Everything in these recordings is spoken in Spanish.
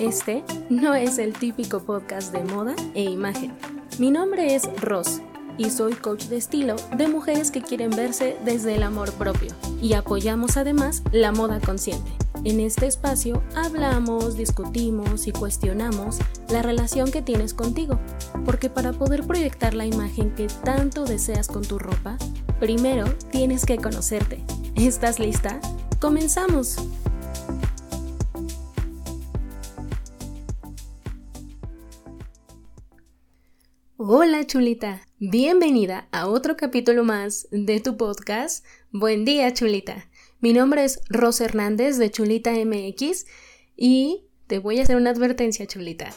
Este no es el típico podcast de moda e imagen. Mi nombre es Ross y soy coach de estilo de mujeres que quieren verse desde el amor propio y apoyamos además la moda consciente. En este espacio hablamos, discutimos y cuestionamos la relación que tienes contigo, porque para poder proyectar la imagen que tanto deseas con tu ropa, primero tienes que conocerte. ¿Estás lista? ¡Comenzamos! Hola chulita, bienvenida a otro capítulo más de tu podcast. Buen día chulita. Mi nombre es Rosa Hernández de Chulita MX y te voy a hacer una advertencia chulita.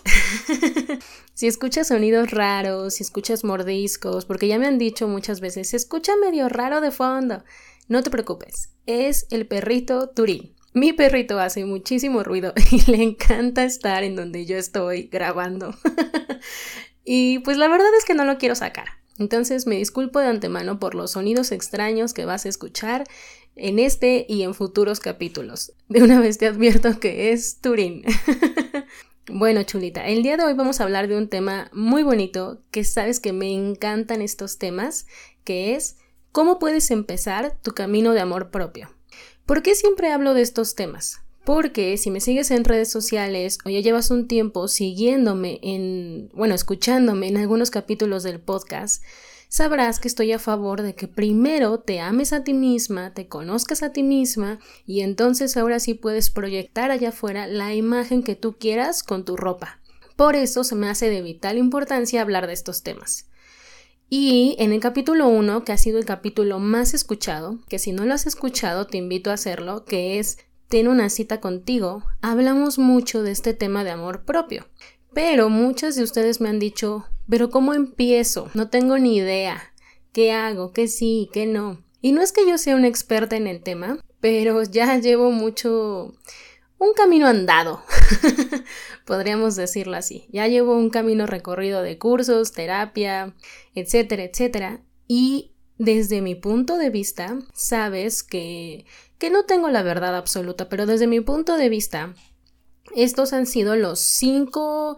si escuchas sonidos raros, si escuchas mordiscos, porque ya me han dicho muchas veces, se escucha medio raro de fondo. No te preocupes, es el perrito Turín. Mi perrito hace muchísimo ruido y le encanta estar en donde yo estoy grabando. Y pues la verdad es que no lo quiero sacar. Entonces me disculpo de antemano por los sonidos extraños que vas a escuchar en este y en futuros capítulos. De una vez te advierto que es Turín. bueno, chulita, el día de hoy vamos a hablar de un tema muy bonito que sabes que me encantan estos temas, que es cómo puedes empezar tu camino de amor propio. ¿Por qué siempre hablo de estos temas? Porque si me sigues en redes sociales o ya llevas un tiempo siguiéndome en, bueno, escuchándome en algunos capítulos del podcast, sabrás que estoy a favor de que primero te ames a ti misma, te conozcas a ti misma y entonces ahora sí puedes proyectar allá afuera la imagen que tú quieras con tu ropa. Por eso se me hace de vital importancia hablar de estos temas. Y en el capítulo 1, que ha sido el capítulo más escuchado, que si no lo has escuchado te invito a hacerlo, que es tiene una cita contigo, hablamos mucho de este tema de amor propio. Pero muchas de ustedes me han dicho, pero ¿cómo empiezo? No tengo ni idea. ¿Qué hago? ¿Qué sí? ¿Qué no? Y no es que yo sea una experta en el tema, pero ya llevo mucho un camino andado, podríamos decirlo así. Ya llevo un camino recorrido de cursos, terapia, etcétera, etcétera. Y desde mi punto de vista, sabes que que no tengo la verdad absoluta, pero desde mi punto de vista, estos han sido los cinco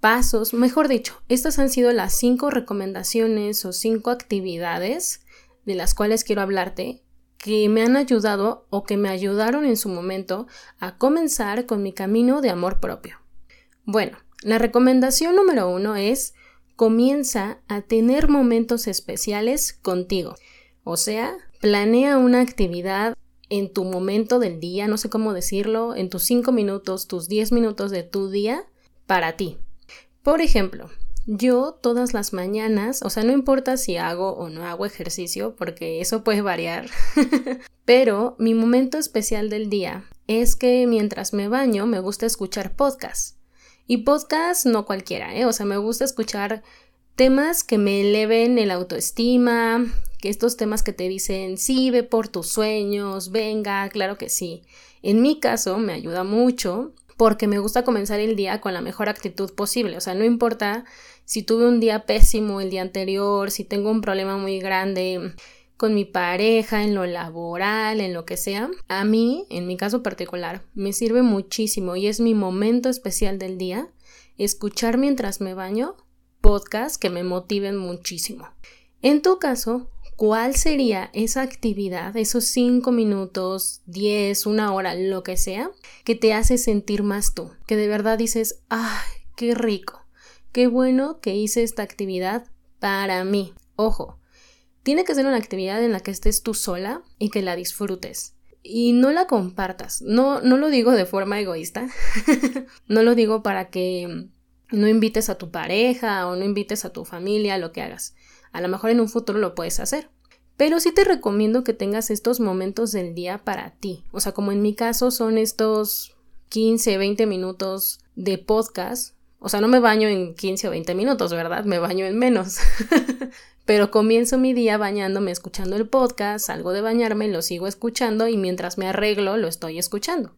pasos, mejor dicho, estas han sido las cinco recomendaciones o cinco actividades de las cuales quiero hablarte que me han ayudado o que me ayudaron en su momento a comenzar con mi camino de amor propio. Bueno, la recomendación número uno es comienza a tener momentos especiales contigo. O sea, planea una actividad en tu momento del día, no sé cómo decirlo, en tus 5 minutos, tus 10 minutos de tu día para ti. Por ejemplo, yo todas las mañanas, o sea, no importa si hago o no hago ejercicio, porque eso puede variar, pero mi momento especial del día es que mientras me baño me gusta escuchar podcasts. Y podcasts no cualquiera, ¿eh? O sea, me gusta escuchar temas que me eleven el autoestima, estos temas que te dicen, sí, ve por tus sueños, venga, claro que sí. En mi caso me ayuda mucho porque me gusta comenzar el día con la mejor actitud posible, o sea, no importa si tuve un día pésimo el día anterior, si tengo un problema muy grande con mi pareja, en lo laboral, en lo que sea, a mí, en mi caso particular, me sirve muchísimo y es mi momento especial del día escuchar mientras me baño podcasts que me motiven muchísimo. En tu caso, ¿cuál sería esa actividad, esos cinco minutos, diez, una hora, lo que sea, que te hace sentir más tú? Que de verdad dices, ¡ay, qué rico! Qué bueno que hice esta actividad para mí. Ojo, tiene que ser una actividad en la que estés tú sola y que la disfrutes. Y no la compartas. No, no lo digo de forma egoísta. no lo digo para que no invites a tu pareja o no invites a tu familia, lo que hagas. A lo mejor en un futuro lo puedes hacer. Pero sí te recomiendo que tengas estos momentos del día para ti. O sea, como en mi caso son estos 15, 20 minutos de podcast. O sea, no me baño en 15 o 20 minutos, ¿verdad? Me baño en menos. Pero comienzo mi día bañándome, escuchando el podcast, salgo de bañarme, lo sigo escuchando y mientras me arreglo lo estoy escuchando.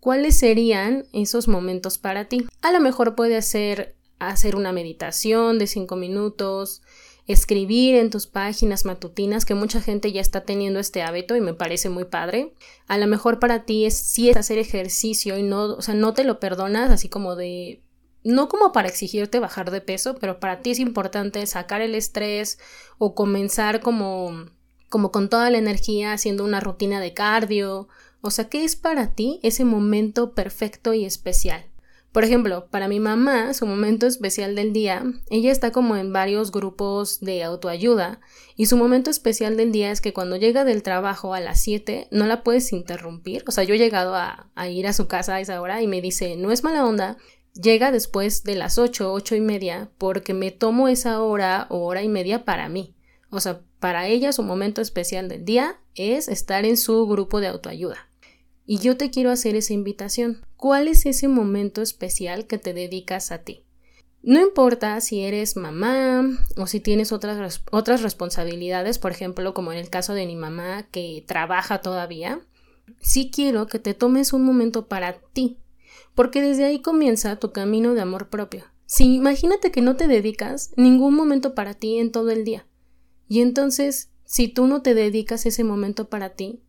¿Cuáles serían esos momentos para ti? A lo mejor puede ser hacer una meditación de 5 minutos, escribir en tus páginas matutinas, que mucha gente ya está teniendo este hábito y me parece muy padre. A lo mejor para ti es sí es hacer ejercicio y no, o sea, no te lo perdonas así como de no como para exigirte bajar de peso, pero para ti es importante sacar el estrés o comenzar como como con toda la energía haciendo una rutina de cardio. O sea, ¿qué es para ti ese momento perfecto y especial? Por ejemplo, para mi mamá, su momento especial del día, ella está como en varios grupos de autoayuda y su momento especial del día es que cuando llega del trabajo a las 7 no la puedes interrumpir. O sea, yo he llegado a, a ir a su casa a esa hora y me dice, no es mala onda, llega después de las 8, 8 y media porque me tomo esa hora o hora y media para mí. O sea, para ella su momento especial del día es estar en su grupo de autoayuda. Y yo te quiero hacer esa invitación. ¿Cuál es ese momento especial que te dedicas a ti? No importa si eres mamá o si tienes otras, otras responsabilidades, por ejemplo, como en el caso de mi mamá que trabaja todavía, sí quiero que te tomes un momento para ti, porque desde ahí comienza tu camino de amor propio. Si imagínate que no te dedicas ningún momento para ti en todo el día. Y entonces, si tú no te dedicas ese momento para ti,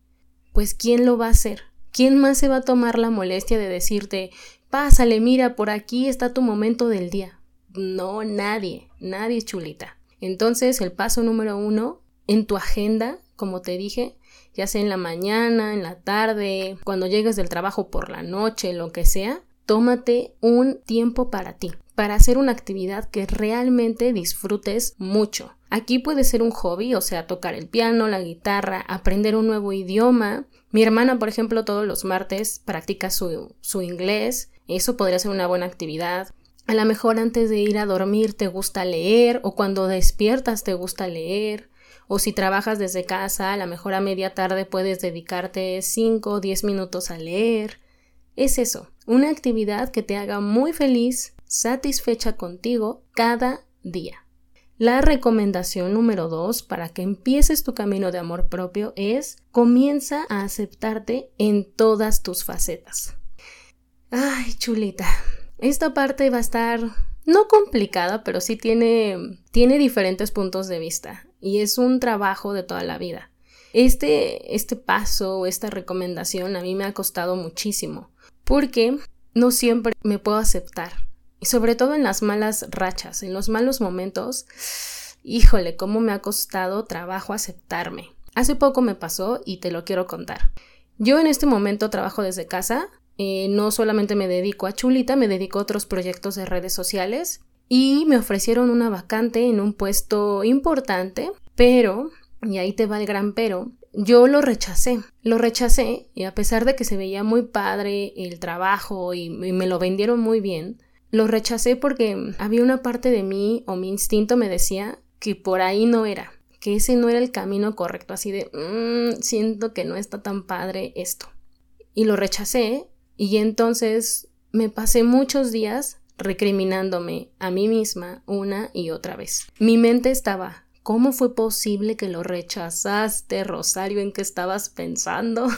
pues ¿quién lo va a hacer? ¿Quién más se va a tomar la molestia de decirte, pásale, mira, por aquí está tu momento del día? No, nadie, nadie chulita. Entonces, el paso número uno, en tu agenda, como te dije, ya sea en la mañana, en la tarde, cuando llegues del trabajo por la noche, lo que sea, tómate un tiempo para ti, para hacer una actividad que realmente disfrutes mucho. Aquí puede ser un hobby, o sea, tocar el piano, la guitarra, aprender un nuevo idioma. Mi hermana, por ejemplo, todos los martes practica su, inglés. Eso podría ser una buena actividad. A lo mejor antes de ir a dormir te gusta leer o cuando despiertas te gusta leer. O si trabajas desde casa, a lo mejor a media tarde puedes dedicarte 5 o 10 minutos a leer. Es eso, una actividad que te haga muy feliz, satisfecha contigo cada día. La recomendación número dos para que empieces tu camino de amor propio es comienza a aceptarte en todas tus facetas. Ay, chulita. Esta parte va a estar no complicada, pero sí tiene, tiene diferentes puntos de vista y es un trabajo de toda la vida. Este, este paso, esta recomendación a mí me ha costado muchísimo porque no siempre me puedo aceptar. Y sobre todo en las malas rachas, en los malos momentos, híjole, cómo me ha costado trabajo aceptarme. Hace poco me pasó y te lo quiero contar. Yo en este momento trabajo desde casa, eh, no solamente me dedico a Chulita, me dedico a otros proyectos de redes sociales y me ofrecieron una vacante en un puesto importante, pero, y ahí te va el gran pero, yo lo rechacé, lo rechacé y a pesar de que se veía muy padre el trabajo y, me lo vendieron muy bien, lo rechacé porque había una parte de mí o mi instinto me decía que por ahí no era, que ese no era el camino correcto, así de, mmm, siento que no está tan padre esto. Y lo rechacé y entonces me pasé muchos días recriminándome a mí misma una y otra vez. Mi mente estaba ¿Cómo fue posible que lo rechazaste, Rosario? ¿En qué estabas pensando?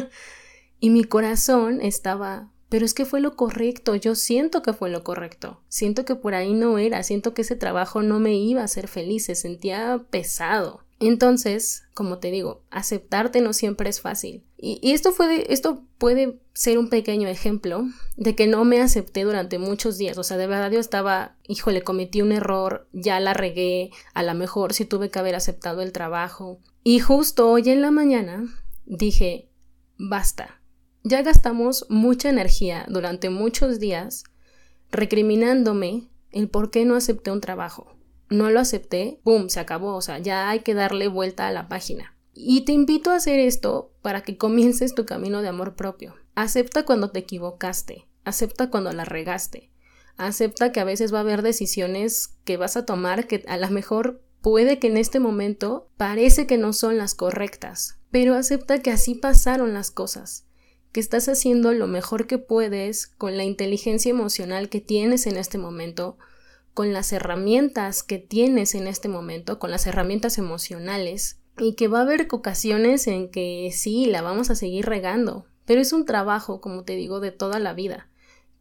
y mi corazón estaba, pero es que fue lo correcto, yo siento que fue lo correcto, siento que por ahí no era, siento que ese trabajo no me iba a hacer feliz, se sentía pesado. Entonces, como te digo, aceptarte no siempre es fácil. Y, esto, fue esto puede ser un pequeño ejemplo de que no me acepté durante muchos días. O sea, de verdad yo estaba, híjole, cometí un error, ya la regué, a lo mejor sí tuve que haber aceptado el trabajo. Y justo hoy en la mañana dije, basta. Ya gastamos mucha energía durante muchos días recriminándome el por qué no acepté un trabajo no lo acepté, ¡pum! Se acabó, o sea, ya hay que darle vuelta a la página. Y te invito a hacer esto para que comiences tu camino de amor propio. Acepta cuando te equivocaste, acepta cuando la regaste, acepta que a veces va a haber decisiones que vas a tomar que a lo mejor puede que en este momento parece que no son las correctas, pero acepta que así pasaron las cosas, que estás haciendo lo mejor que puedes con la inteligencia emocional que tienes en este momento con las herramientas que tienes en este momento, con las herramientas emocionales, y que va a haber ocasiones en que sí, la vamos a seguir regando, pero es un trabajo, como te digo, de toda la vida.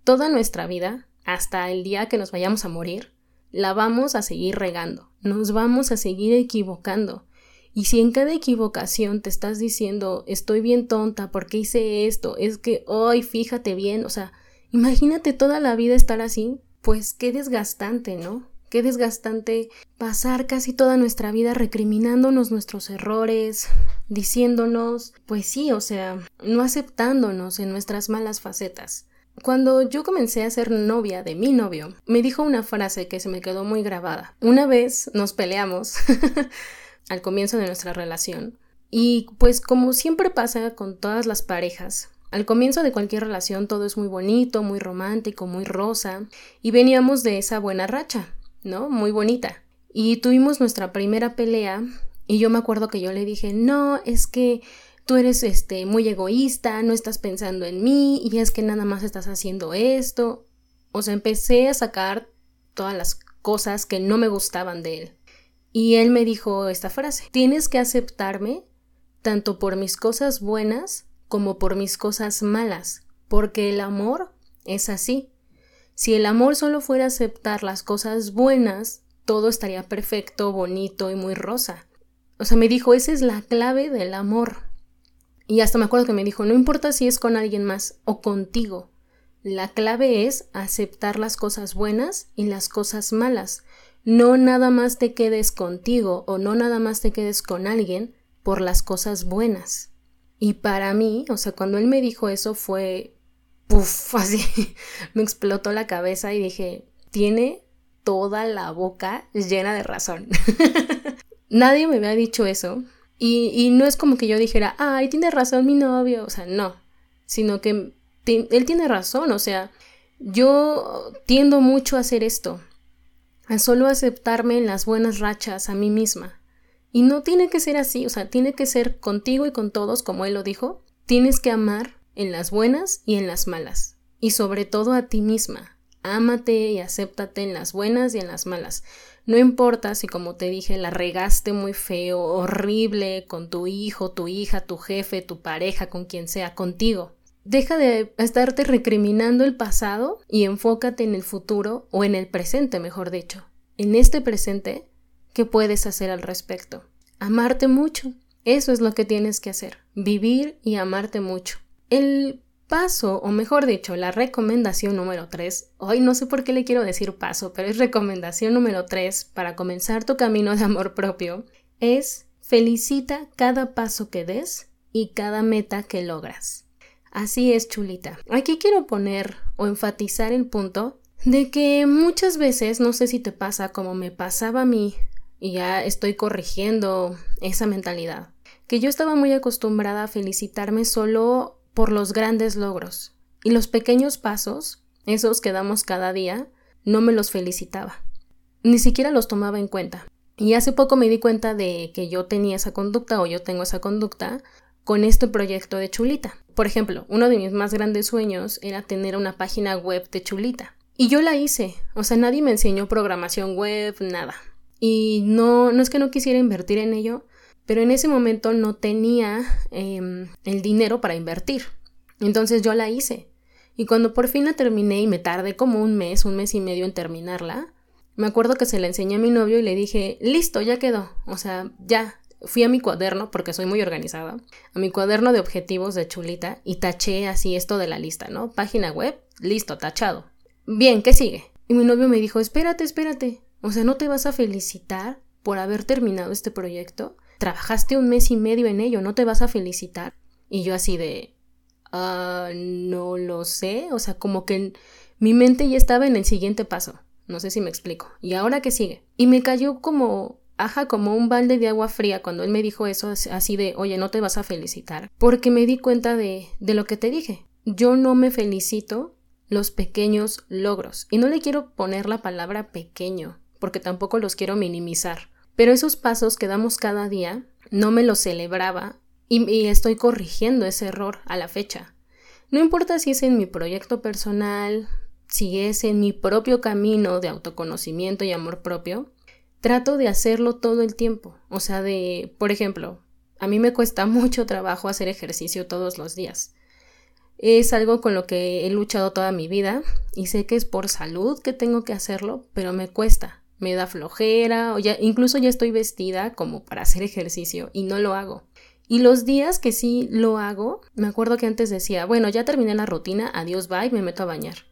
Toda nuestra vida, hasta el día que nos vayamos a morir, la vamos a seguir regando, nos vamos a seguir equivocando. Y si en cada equivocación te estás diciendo, estoy bien tonta, porque hice esto? Es que hoy fíjate bien, o sea, imagínate toda la vida estar así, pues qué desgastante, ¿no? Qué desgastante pasar casi toda nuestra vida recriminándonos nuestros errores, diciéndonos, pues sí, o sea, no aceptándonos en nuestras malas facetas. Cuando yo comencé a ser novia de mi novio, me dijo una frase que se me quedó muy grabada. Una vez nos peleamos al comienzo de nuestra relación y pues como siempre pasa con todas las parejas, al comienzo de cualquier relación todo es muy bonito, muy romántico, muy rosa y veníamos de esa buena racha, ¿no? Muy bonita. Y tuvimos nuestra primera pelea y yo me acuerdo que yo le dije, no, es que tú eres este muy egoísta, no estás pensando en mí y es que nada más estás haciendo esto. O sea, empecé a sacar todas las cosas que no me gustaban de él. Y él me dijo esta frase, tienes que aceptarme tanto por mis cosas buenas como por mis cosas malas, porque el amor es así. Si el amor solo fuera aceptar las cosas buenas, todo estaría perfecto, bonito y muy rosa. O sea, me dijo, esa es la clave del amor. Y hasta me acuerdo que me dijo, no importa si es con alguien más o contigo, la clave es aceptar las cosas buenas y las cosas malas. No nada más te quedes contigo o no nada más te quedes con alguien por las cosas buenas. Y para mí, o sea, cuando él me dijo eso fue, puff, así, me explotó la cabeza y dije, tiene toda la boca llena de razón. Nadie me había dicho eso y, no es como que yo dijera, ay, tiene razón mi novio, o sea, no, sino que él tiene razón, o sea, yo tiendo mucho a hacer esto, solo aceptarme en las buenas rachas a mí misma. Y no tiene que ser así, o sea, tiene que ser contigo y con todos, como él lo dijo. Tienes que amar en las buenas y en las malas. Y sobre todo a ti misma. Ámate y acéptate en las buenas y en las malas. No importa si, como te dije, la regaste muy feo, horrible, con tu hijo, tu hija, tu jefe, tu pareja, con quien sea, contigo. Deja de estarte recriminando el pasado y enfócate en el futuro o en el presente, mejor dicho. En este presente, ¿qué puedes hacer al respecto? Amarte mucho. Eso es lo que tienes que hacer. Vivir y amarte mucho. El paso, o mejor dicho, la recomendación número 3, hoy no sé por qué le quiero decir paso, pero es recomendación número 3 para comenzar tu camino de amor propio, es felicita cada paso que des y cada meta que logras. Así es, chulita. Aquí quiero poner o enfatizar el punto de que muchas veces, no sé si te pasa como me pasaba a mí, y ya estoy corrigiendo esa mentalidad, que yo estaba muy acostumbrada a felicitarme solo por los grandes logros. Y los pequeños pasos, esos que damos cada día, no me los felicitaba. Ni siquiera los tomaba en cuenta. Y hace poco me di cuenta de que yo tenía esa conducta o yo tengo esa conducta con este proyecto de Chulita. Por ejemplo, uno de mis más grandes sueños era tener una página web de Chulita. Y yo la hice. O sea, nadie me enseñó programación web, nada. Y no, no es que no quisiera invertir en ello, pero en ese momento no tenía em, el dinero para invertir. Entonces yo la hice. Y cuando por fin la terminé y me tardé como un mes, un mes y medio en terminarla, me acuerdo que se la enseñé a mi novio y le dije, listo, ya quedó. O sea, ya. Fui a mi cuaderno, porque soy muy organizada, a mi cuaderno de objetivos de chulita y taché así esto de la lista, ¿no? Página web, listo, tachado. Bien, ¿qué sigue? Y mi novio me dijo, espérate, espérate. O sea, ¿no te vas a felicitar por haber terminado este proyecto? trabajaste un mes y medio en ello, ¿no te vas a felicitar? Y yo así de, ah, no lo sé, o sea, como que mi mente ya estaba en el siguiente paso, no sé si me explico. ¿Y ahora qué sigue? Y me cayó como, ajá, como un balde de agua fría cuando él me dijo eso así de, oye, no te vas a felicitar, porque me di cuenta de, de lo que te dije. Yo no me felicito los pequeños logros. Y no le quiero poner la palabra pequeño, porque tampoco los quiero minimizar. Pero esos pasos que damos cada día no me los celebraba y, estoy corrigiendo ese error a la fecha. No importa si es en mi proyecto personal, si es en mi propio camino de autoconocimiento y amor propio, trato de hacerlo todo el tiempo. O sea, de, por ejemplo, a mí me cuesta mucho trabajo hacer ejercicio todos los días. Es algo con lo que he luchado toda mi vida y sé que es por salud que tengo que hacerlo, pero me cuesta. Me da flojera o ya incluso ya estoy vestida como para hacer ejercicio y no lo hago. Y los días que sí lo hago, me acuerdo que antes decía, bueno, ya terminé la rutina, adiós, bye, me meto a bañar.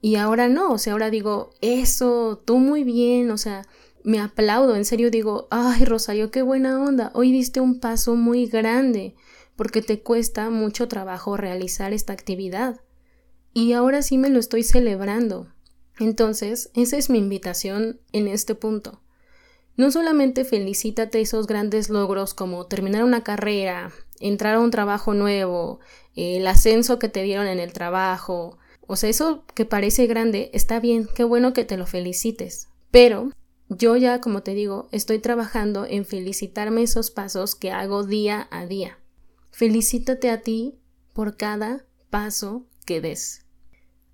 Y ahora no, o sea, ahora digo, eso, tú muy bien, o sea, me aplaudo, en serio digo, ay Rosario, qué buena onda, hoy diste un paso muy grande, porque te cuesta mucho trabajo realizar esta actividad. Y ahora sí me lo estoy celebrando. Entonces, esa es mi invitación en este punto. No solamente felicítate esos grandes logros como terminar una carrera, entrar a un trabajo nuevo, el ascenso que te dieron en el trabajo, o sea, eso que parece grande está bien, qué bueno que te lo felicites. Pero yo ya, como te digo, estoy trabajando en felicitarme esos pasos que hago día a día. Felicítate a ti por cada paso que des.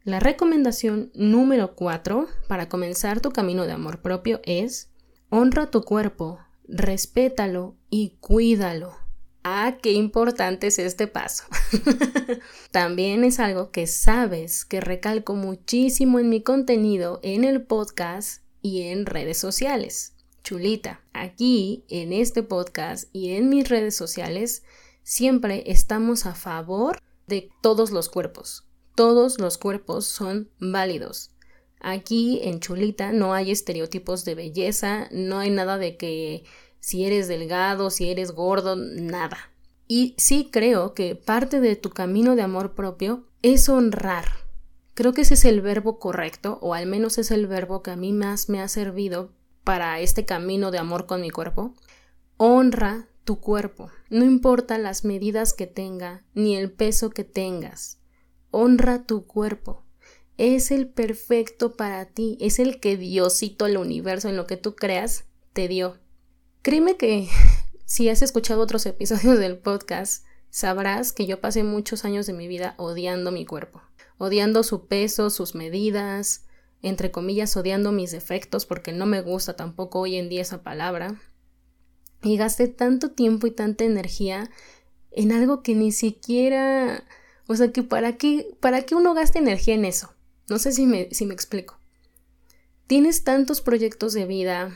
La recomendación número 4 para comenzar tu camino de amor propio es honra tu cuerpo, respétalo y cuídalo. Ah, qué importante es este paso. También es algo que sabes que recalco muchísimo en mi contenido en el podcast y en redes sociales. Chulita, aquí en este podcast y en mis redes sociales siempre estamos a favor de todos los cuerpos. Todos los cuerpos son válidos. Aquí en Chulita no hay estereotipos de belleza, no hay nada de que si eres delgado, si eres gordo, nada. Y sí creo que parte de tu camino de amor propio es honrar Creo que ese es el verbo correcto, o al menos es el verbo que a mí más me ha servido para este camino de amor con mi cuerpo. Honra tu cuerpo, no importa las medidas que tenga, ni el peso que tengas. Honra tu cuerpo. Es el perfecto para ti, es el que Diosito, el universo, en lo que tú creas, te dio. Créeme que si has escuchado otros episodios del podcast, sabrás que yo pasé muchos años de mi vida odiando mi cuerpo odiando su peso, sus medidas, entre comillas, odiando mis defectos, porque no me gusta tampoco hoy en día esa palabra. Y gasté tanto tiempo y tanta energía en algo que ni siquiera, o sea, que para qué, para qué uno gaste energía en eso. No sé si me, si me explico. Tienes tantos proyectos de vida,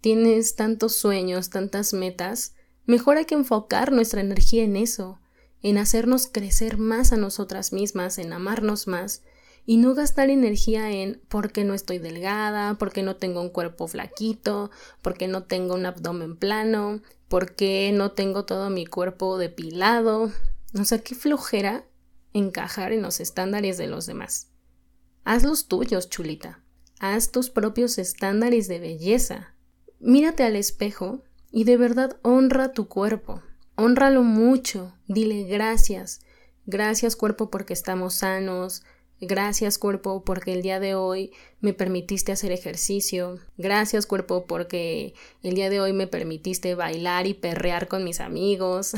tienes tantos sueños, tantas metas, mejor hay que enfocar nuestra energía en eso en hacernos crecer más a nosotras mismas, en amarnos más y no gastar energía en por qué no estoy delgada, por qué no tengo un cuerpo flaquito, por qué no tengo un abdomen plano, por qué no tengo todo mi cuerpo depilado. O sea, qué flojera encajar en los estándares de los demás. Haz los tuyos, chulita. Haz tus propios estándares de belleza. Mírate al espejo y de verdad honra tu cuerpo. Honralo mucho, dile gracias. Gracias cuerpo porque estamos sanos. Gracias cuerpo porque el día de hoy me permitiste hacer ejercicio. Gracias cuerpo porque el día de hoy me permitiste bailar y perrear con mis amigos.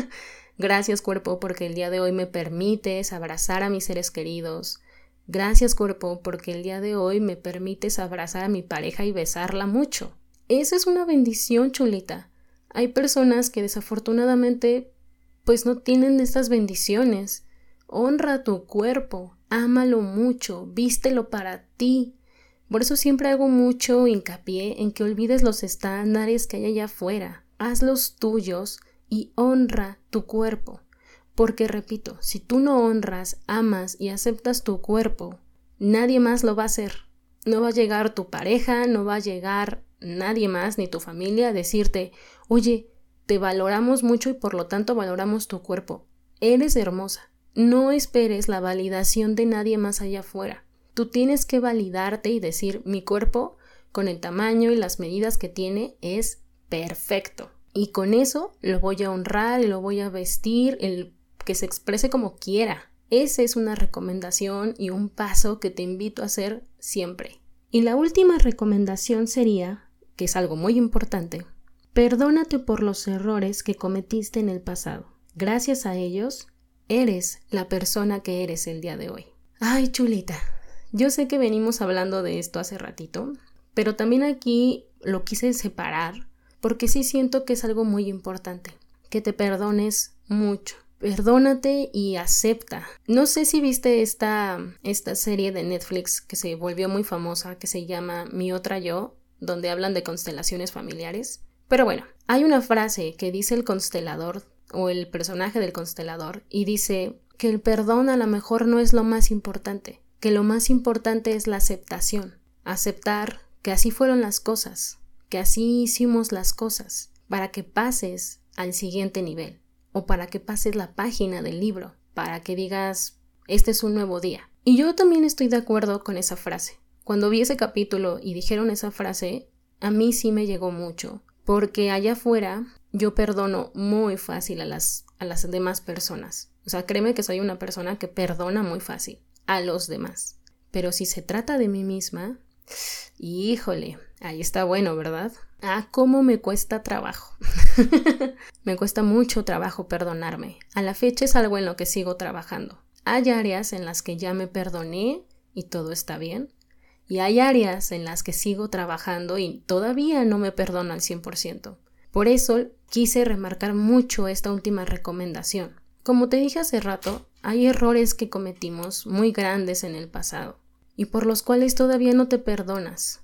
Gracias cuerpo porque el día de hoy me permites abrazar a mis seres queridos. Gracias cuerpo porque el día de hoy me permites abrazar a mi pareja y besarla mucho. Eso es una bendición, chulita. Hay personas que desafortunadamente pues no tienen estas bendiciones. Honra tu cuerpo, ámalo mucho, vístelo para ti. Por eso siempre hago mucho hincapié en que olvides los estándares que hay allá afuera. Haz los tuyos y honra tu cuerpo. Porque repito, si tú no honras, amas y aceptas tu cuerpo, nadie más lo va a hacer. No va a llegar tu pareja, no va a llegar nadie más, ni tu familia, decirte, oye, te valoramos mucho y por lo tanto valoramos tu cuerpo. Eres hermosa. No esperes la validación de nadie más allá afuera. Tú tienes que validarte y decir, mi cuerpo, con el tamaño y las medidas que tiene, es perfecto. Y con eso lo voy a honrar y lo voy a vestir, el que se exprese como quiera. Esa es una recomendación y un paso que te invito a hacer siempre. Y la última recomendación sería que es algo muy importante, perdónate por los errores que cometiste en el pasado. Gracias a ellos, eres la persona que eres el día de hoy. Ay, chulita, yo sé que venimos hablando de esto hace ratito, pero también aquí lo quise separar porque sí siento que es algo muy importante, que te perdones mucho, Perdónate y acepta. No sé si viste esta, esta serie de Netflix que se volvió muy famosa, que se llama Mi otra yo, donde hablan de constelaciones familiares. Pero bueno, hay una frase que dice el constelador o el personaje del constelador y dice que el perdón a lo mejor no es lo más importante, que lo más importante es la aceptación, aceptar que así fueron las cosas, que así hicimos las cosas, para que pases al siguiente nivel, o para que pases la página del libro, para que digas, este es un nuevo día. Y yo también estoy de acuerdo con esa frase. Cuando vi ese capítulo y dijeron esa frase, a mí sí me llegó mucho, porque allá afuera yo perdono muy fácil a las, a las demás personas. O sea, créeme que soy una persona que perdona muy fácil a los demás. Pero si se trata de mí misma, híjole, ahí está bueno, ¿verdad? Ah, cómo me cuesta trabajo. me cuesta mucho trabajo perdonarme. A la fecha es algo en lo que sigo trabajando. Hay áreas en las que ya me perdoné y todo está bien. Y hay áreas en las que sigo trabajando y todavía no me perdono al 100%. Por eso quise remarcar mucho esta última recomendación. Como te dije hace rato, hay errores que cometimos muy grandes en el pasado y por los cuales todavía no te perdonas.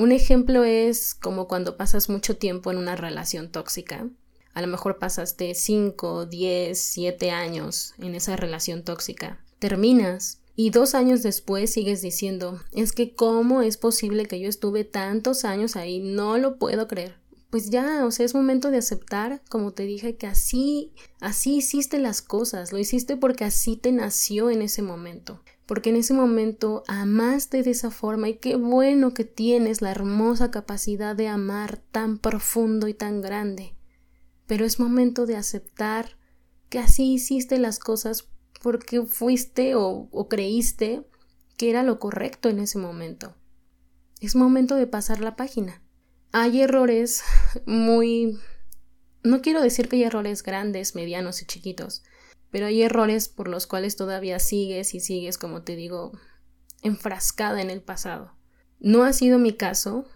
Un ejemplo es como cuando pasas mucho tiempo en una relación tóxica. A lo mejor pasaste 5, 10, 7 años en esa relación tóxica. Terminas y dos años después sigues diciendo, es que cómo es posible que yo estuve tantos años ahí, no lo puedo creer pues ya, o sea, es momento de aceptar, como te dije, que así, así hiciste las cosas, lo hiciste porque así te nació en ese momento, porque en ese momento amaste de esa forma y qué bueno que tienes la hermosa capacidad de amar tan profundo y tan grande. Pero es momento de aceptar que así hiciste las cosas porque fuiste o, creíste que era lo correcto en ese momento. Es momento de pasar la página hay errores muy... No quiero decir que hay errores grandes, medianos y chiquitos, pero hay errores por los cuales todavía sigues y sigues, como te digo, enfrascada en el pasado. No ha sido mi caso.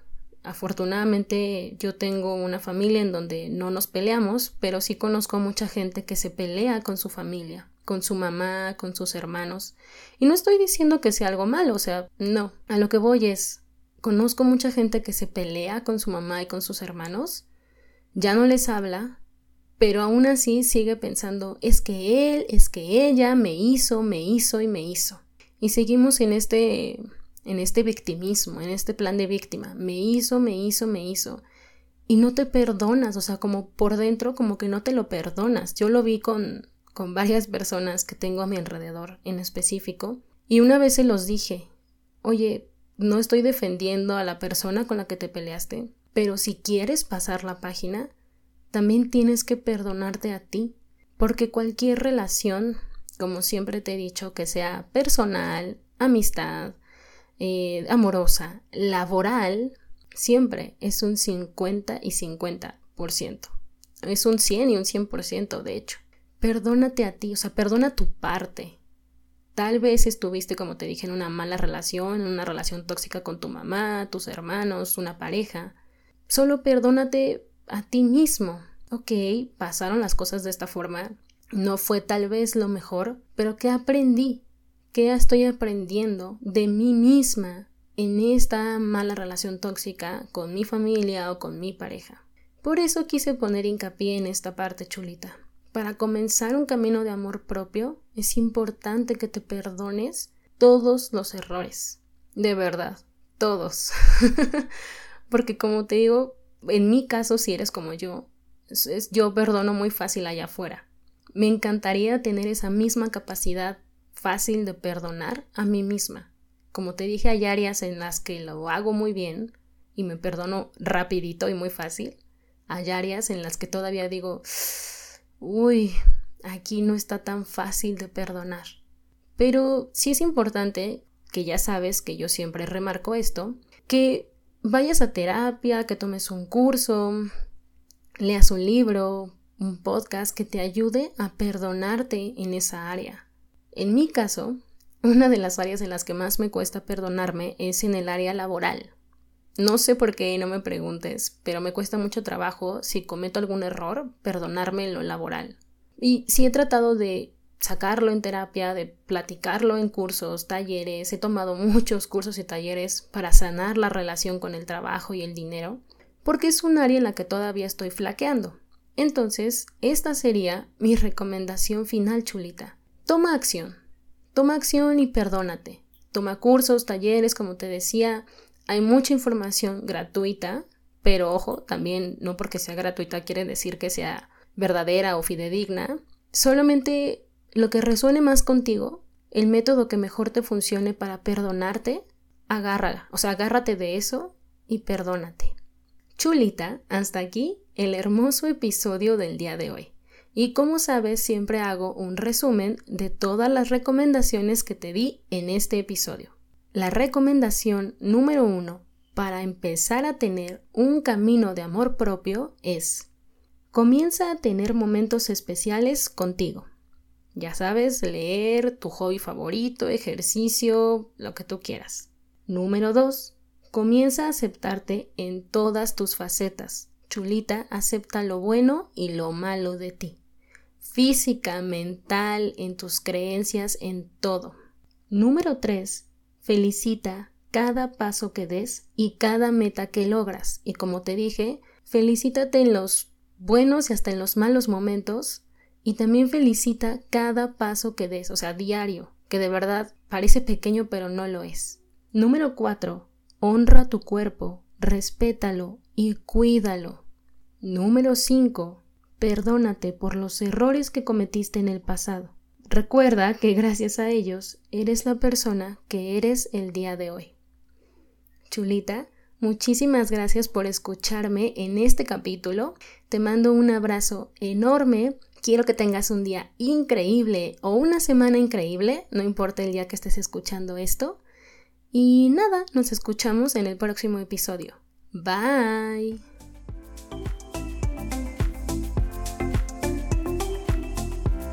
Afortunadamente yo tengo una familia en donde no nos peleamos, pero sí conozco mucha gente que se pelea con su familia, con su mamá, con sus hermanos. Y no estoy diciendo que sea algo malo, o sea, no. A lo que voy es, Conozco mucha gente que se pelea con su mamá y con sus hermanos, ya no les habla, pero aún así sigue pensando es que él, es que ella me hizo, me hizo y me hizo. Y seguimos en este en este victimismo, en este plan de víctima. Me hizo, me hizo, me hizo. Y no te perdonas, o sea, como por dentro, como que no te lo perdonas. Yo lo vi con, con varias personas que tengo a mi alrededor en específico. Y una vez se los dije, oye, no estoy defendiendo a la persona con la que te peleaste, pero si quieres pasar la página, también tienes que perdonarte a ti, porque cualquier relación, como siempre te he dicho, que sea personal, amistad, eh, amorosa, laboral, siempre es un 50 y 50%. Es un 100 y un 100%, de hecho. Perdónate a ti, o sea, perdona tu parte. Tal vez estuviste, como te dije, en una mala relación, en una relación tóxica con tu mamá, tus hermanos, una pareja. Solo perdónate a ti mismo. Ok, pasaron las cosas de esta forma. No fue tal vez lo mejor, pero ¿qué aprendí? ¿Qué estoy aprendiendo de mí misma en esta mala relación tóxica con mi familia o con mi pareja? Por eso quise poner hincapié en esta parte chulita. Para comenzar un camino de amor propio es importante que te perdones todos los errores. De verdad, todos. Porque como te digo, en mi caso, si eres como yo, yo perdono muy fácil allá afuera. Me encantaría tener esa misma capacidad fácil de perdonar a mí misma. Como te dije, hay áreas en las que lo hago muy bien y me perdono rapidito y muy fácil. Hay áreas en las que todavía digo, uy, aquí no está tan fácil de perdonar. Pero sí es importante, que ya sabes que yo siempre remarco esto, que vayas a terapia, que tomes un curso, leas un libro, un podcast que te ayude a perdonarte en esa área. En mi caso, una de las áreas en las que más me cuesta perdonarme es en el área laboral. No sé por qué, no me preguntes, pero me cuesta mucho trabajo si cometo algún error perdonarme en lo laboral. Y sí he tratado de sacarlo en terapia, de platicarlo en cursos, talleres, he tomado muchos cursos y talleres para sanar la relación con el trabajo y el dinero, porque es un área en la que todavía estoy flaqueando. Entonces, esta sería mi recomendación final, chulita. Toma acción. Toma acción y perdónate. Toma cursos, talleres, como te decía, hay mucha información gratuita, pero ojo, también no porque sea gratuita quiere decir que sea verdadera o fidedigna. Solamente lo que resuene más contigo, el método que mejor te funcione para perdonarte, agárrala. O sea, agárrate de eso y perdónate. Chulita, hasta aquí el hermoso episodio del día de hoy. Y como sabes, siempre hago un resumen de todas las recomendaciones que te di en este episodio. La recomendación número uno para empezar a tener un camino de amor propio es comienza a tener momentos especiales contigo. Ya sabes, leer, tu hobby favorito, ejercicio, lo que tú quieras. Número dos, comienza a aceptarte en todas tus facetas. Chulita, acepta lo bueno y lo malo de ti. Física, mental, en tus creencias, en todo. Número 3. Felicita cada paso que des y cada meta que logras. Y como te dije, felicítate en los buenos y hasta en los malos momentos. Y también felicita cada paso que des, o sea, diario, que de verdad parece pequeño pero no lo es. Número 4. Honra tu cuerpo, respétalo y cuídalo. Número 5. Perdónate por los errores que cometiste en el pasado. Recuerda que gracias a ellos eres la persona que eres el día de hoy. Chulita, muchísimas gracias por escucharme en este capítulo. Te mando un abrazo enorme. Quiero que tengas un día increíble o una semana increíble, no importa el día que estés escuchando esto. Y nada, nos escuchamos en el próximo episodio. Bye.